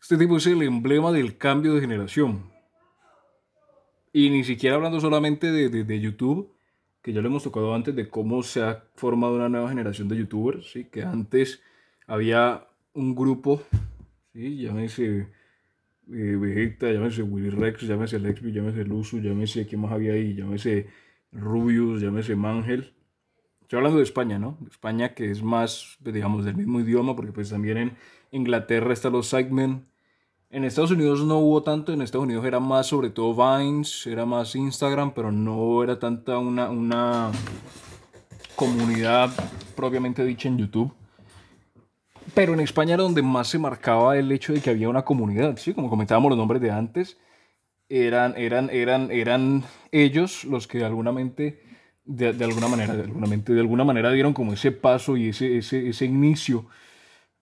Este tipo es el emblema del cambio de generación. Y ni siquiera hablando solamente de, de, YouTube, que ya lo hemos tocado antes de cómo se ha formado una nueva generación de youtubers, ¿sí? que antes había un grupo, ¿sí? llámese eh, Vegeta, llámese Willy Rex, llámese Lexby, llámese Luzu, llámese quién más había ahí, llámese Rubius, llámese Mangel. Estoy hablando de España, ¿no? España que es más, digamos, del mismo idioma, porque pues también en Inglaterra están los Segment. En Estados Unidos no hubo tanto, en Estados Unidos era más sobre todo Vines, era más Instagram, pero no era tanta una, una comunidad propiamente dicha en YouTube. Pero en España era donde más se marcaba el hecho de que había una comunidad, ¿sí? Como comentábamos los nombres de antes, eran, eran, eran, eran ellos los que de alguna, mente, de, alguna manera, de alguna, mente, de alguna manera dieron como ese paso y ese, ese, ese inicio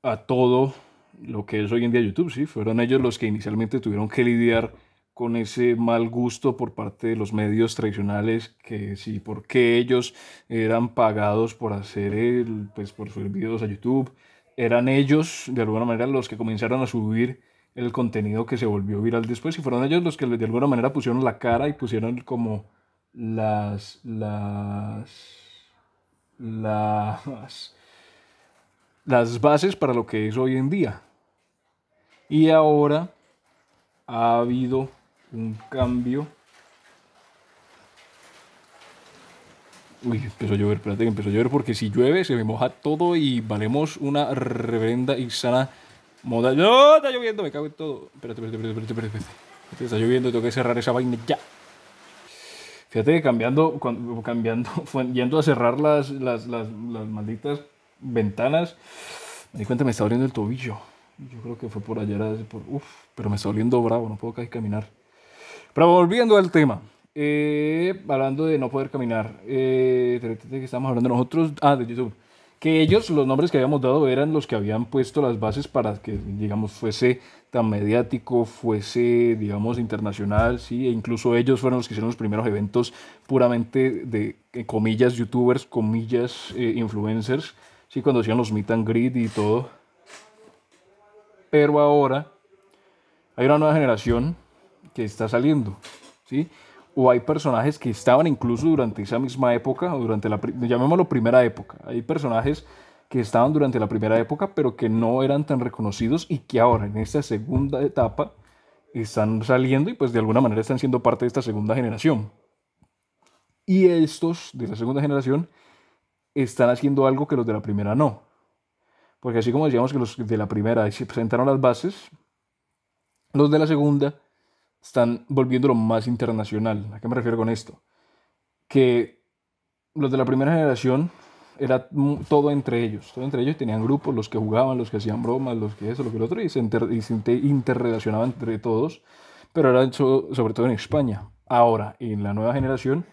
a todo lo que es hoy en día YouTube, ¿sí? Fueron ellos los que inicialmente tuvieron que lidiar con ese mal gusto por parte de los medios tradicionales, que sí, porque ellos eran pagados por hacer el, pues por subir videos a YouTube, eran ellos, de alguna manera, los que comenzaron a subir el contenido que se volvió viral después y fueron ellos los que de alguna manera pusieron la cara y pusieron como las las las las bases para lo que es hoy en día. Y ahora ha habido un cambio. Uy, empezó a llover, espérate que empezó a llover porque si llueve se me moja todo y valemos una reverenda y sana moda. ¡No! Está lloviendo, me cago en todo. Espérate, espérate, espérate, espérate, espérate. Está lloviendo, tengo que cerrar esa vaina ya. Fíjate que cambiando, cambiando, yendo a cerrar las, las, las, las malditas ventanas, me di cuenta me está abriendo el tobillo. Yo creo que fue por allá, por, uf, pero me está oliendo bravo, no puedo casi caminar. Pero volviendo al tema, eh, hablando de no poder caminar, eh, que estamos hablando nosotros, ah, de YouTube, que ellos, los nombres que habíamos dado eran los que habían puesto las bases para que, digamos, fuese tan mediático, fuese, digamos, internacional, sí, e incluso ellos fueron los que hicieron los primeros eventos puramente de, comillas, youtubers, comillas, eh, influencers, sí, cuando hacían los meet and greet y todo. Pero ahora hay una nueva generación que está saliendo, ¿sí? O hay personajes que estaban incluso durante esa misma época, o durante la, llamémoslo primera época. Hay personajes que estaban durante la primera época, pero que no eran tan reconocidos y que ahora en esta segunda etapa están saliendo y pues de alguna manera están siendo parte de esta segunda generación. Y estos de la segunda generación están haciendo algo que los de la primera no. Porque así como decíamos que los de la primera se presentaron las bases, los de la segunda están volviéndolo más internacional. ¿A qué me refiero con esto? Que los de la primera generación era todo entre ellos. Todo entre ellos tenían grupos, los que jugaban, los que hacían bromas, los que eso, lo que lo otro, y se, interrelacionaban entre todos, pero era hecho sobre todo en España. Ahora, en la nueva generación,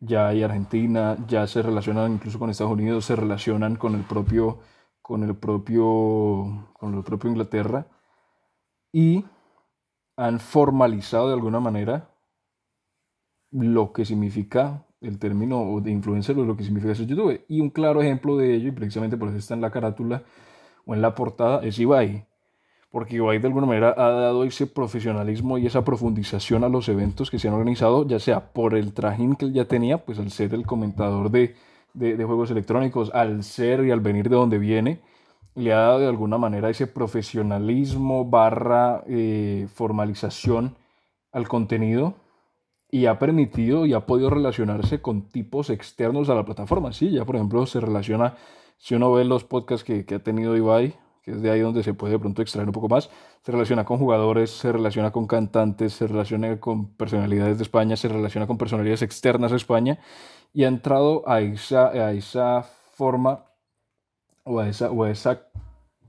ya hay Argentina, ya se relacionan incluso con Estados Unidos, se relacionan con el propio, con el propio, con el propio Inglaterra y han formalizado de alguna manera lo que significa el término de influencer o lo que significa ser YouTube. Y un claro ejemplo de ello, y precisamente por eso está en la carátula o en la portada, es Ibai porque Ibai de alguna manera ha dado ese profesionalismo y esa profundización a los eventos que se han organizado, ya sea por el trajín que él ya tenía, pues al ser el comentador de, de, juegos electrónicos, al ser y al venir de donde viene, le ha dado de alguna manera ese profesionalismo barra eh, formalización al contenido y ha permitido y ha podido relacionarse con tipos externos a la plataforma. Sí, ya por ejemplo se relaciona, si uno ve los podcasts que, que ha tenido Ibai, que es de ahí donde se puede de pronto extraer un poco más. Se relaciona con jugadores, se relaciona con cantantes, se relaciona con personalidades de España, se relaciona con personalidades externas a España y ha entrado a esa, a esa forma o a esa, o a esa,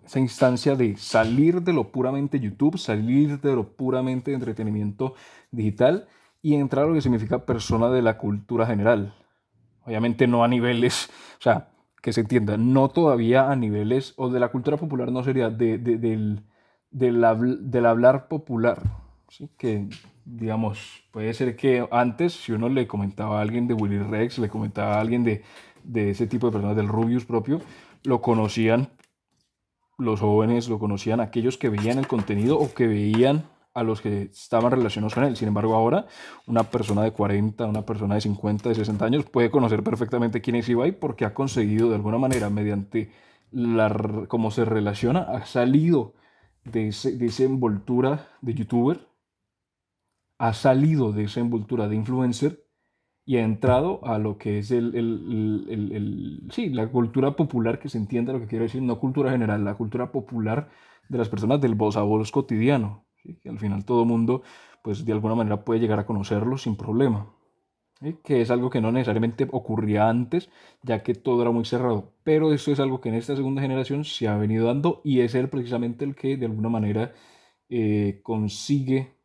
esa instancia de salir de lo puramente YouTube, salir de lo puramente entretenimiento digital y entrar a lo que significa persona de la cultura general. Obviamente no a niveles, o sea, que se entienda, no todavía a niveles, o de la cultura popular no sería, de, del, del, hablar popular, ¿sí? que digamos, puede ser que antes, si uno le comentaba a alguien de Willy Rex, le comentaba a alguien de, de ese tipo de personas, del Rubius propio, lo conocían los jóvenes lo conocían aquellos que veían el contenido o que veían a los que estaban relacionados con él. Sin embargo, ahora una persona de 40, una persona de 50, de 60 años puede conocer perfectamente quién es Ibai porque ha conseguido de alguna manera, mediante la, cómo se relaciona, ha salido de, ese, de esa envoltura de youtuber, ha salido de esa envoltura de influencer y ha entrado a lo que es el, el, el, sí, la cultura popular, que se entiende lo que quiero decir, no cultura general, la cultura popular de las personas del voz a voz cotidiano, que al final todo mundo, pues de alguna manera puede llegar a conocerlo sin problema, que es algo que no necesariamente ocurría antes, ya que todo era muy cerrado, pero eso es algo que en esta segunda generación se ha venido dando y es él precisamente el que de alguna manera eh, consigue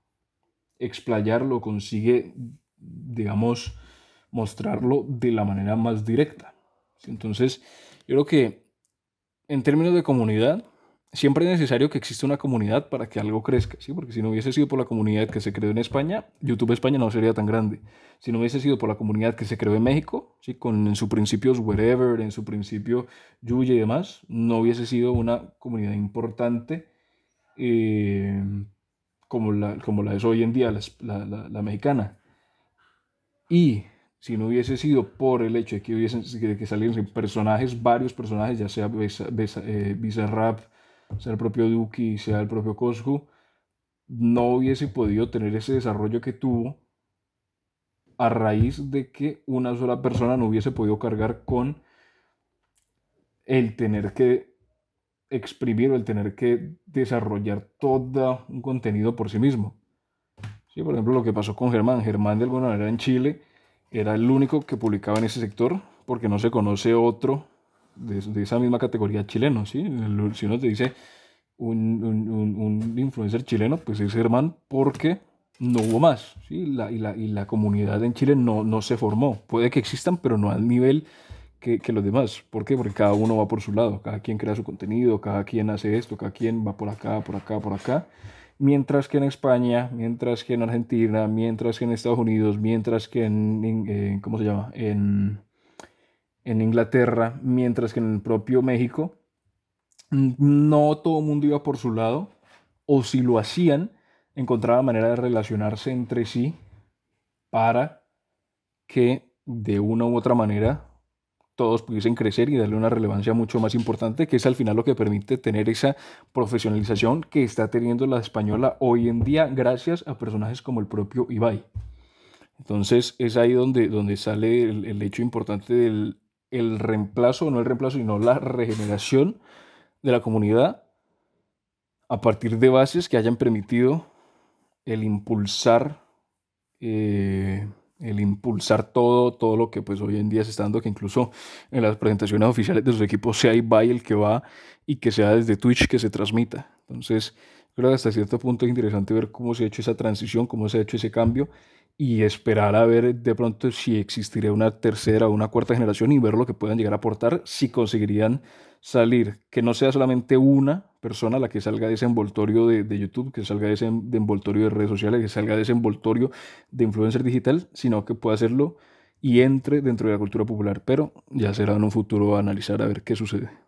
explayarlo, consigue, digamos, mostrarlo de la manera más directa. Entonces, yo creo que en términos de comunidad, siempre es necesario que exista una comunidad para que algo crezca, ¿sí? Porque si no hubiese sido por la comunidad que se creó en España, YouTube España no sería tan grande. Si no hubiese sido por la comunidad que se creó en México, ¿sí? Con en su principios Wherever, en su principio Yuya y demás, no hubiese sido una comunidad importante eh, como, la, como la es hoy en día la, la, mexicana. Y si no hubiese sido por el hecho de que, hubiesen, que saliesen personajes, varios personajes, ya sea eh, Bizarrap, sea el propio Duki, sea el propio Coscu, no hubiese podido tener ese desarrollo que tuvo a raíz de que una sola persona no hubiese podido cargar con el tener que exprimir o el tener que desarrollar todo un contenido por sí mismo. Sí, por ejemplo, lo que pasó con Germán. Germán de alguna manera en Chile era el único que publicaba en ese sector porque no se conoce otro de, esa misma categoría chileno, ¿sí? Si uno te dice un, un, un, influencer chileno, pues es Germán porque no hubo más, ¿sí? La, y, la, y, la, comunidad en Chile no, no se formó. Puede que existan, pero no al nivel que, que, los demás. ¿Por qué? Porque cada uno va por su lado, cada quien crea su contenido, cada quien hace esto, cada quien va por acá, por acá, por acá mientras que en España, mientras que en Argentina, mientras que en Estados Unidos, mientras que en, ¿cómo se llama? En, en Inglaterra, mientras que en el propio México, no todo el mundo iba por su lado, o si lo hacían, encontraba manera de relacionarse entre sí para que de una u otra manera todos pudiesen crecer y darle una relevancia mucho más importante, que es al final lo que permite tener esa profesionalización que está teniendo la española hoy en día gracias a personajes como el propio Ibai. Entonces es ahí donde, donde sale el, hecho importante del el reemplazo, no el reemplazo, sino la regeneración de la comunidad a partir de bases que hayan permitido el impulsar eh, el impulsar todo, todo lo que pues hoy en día se está dando, que incluso en las presentaciones oficiales de sus equipos sea Ibai el que va y que sea desde Twitch que se transmita. Entonces, creo que hasta cierto punto es interesante ver cómo se ha hecho esa transición, cómo se ha hecho ese cambio y esperar a ver de pronto si existiría una tercera o una cuarta generación y ver lo que puedan llegar a aportar, si conseguirían salir, que no sea solamente una persona la que salga de ese envoltorio de, YouTube, que salga de ese envoltorio de redes sociales, que salga de ese envoltorio de influencer digital, sino que pueda hacerlo y entre dentro de la cultura popular. Pero ya será en un futuro analizar a ver qué sucede.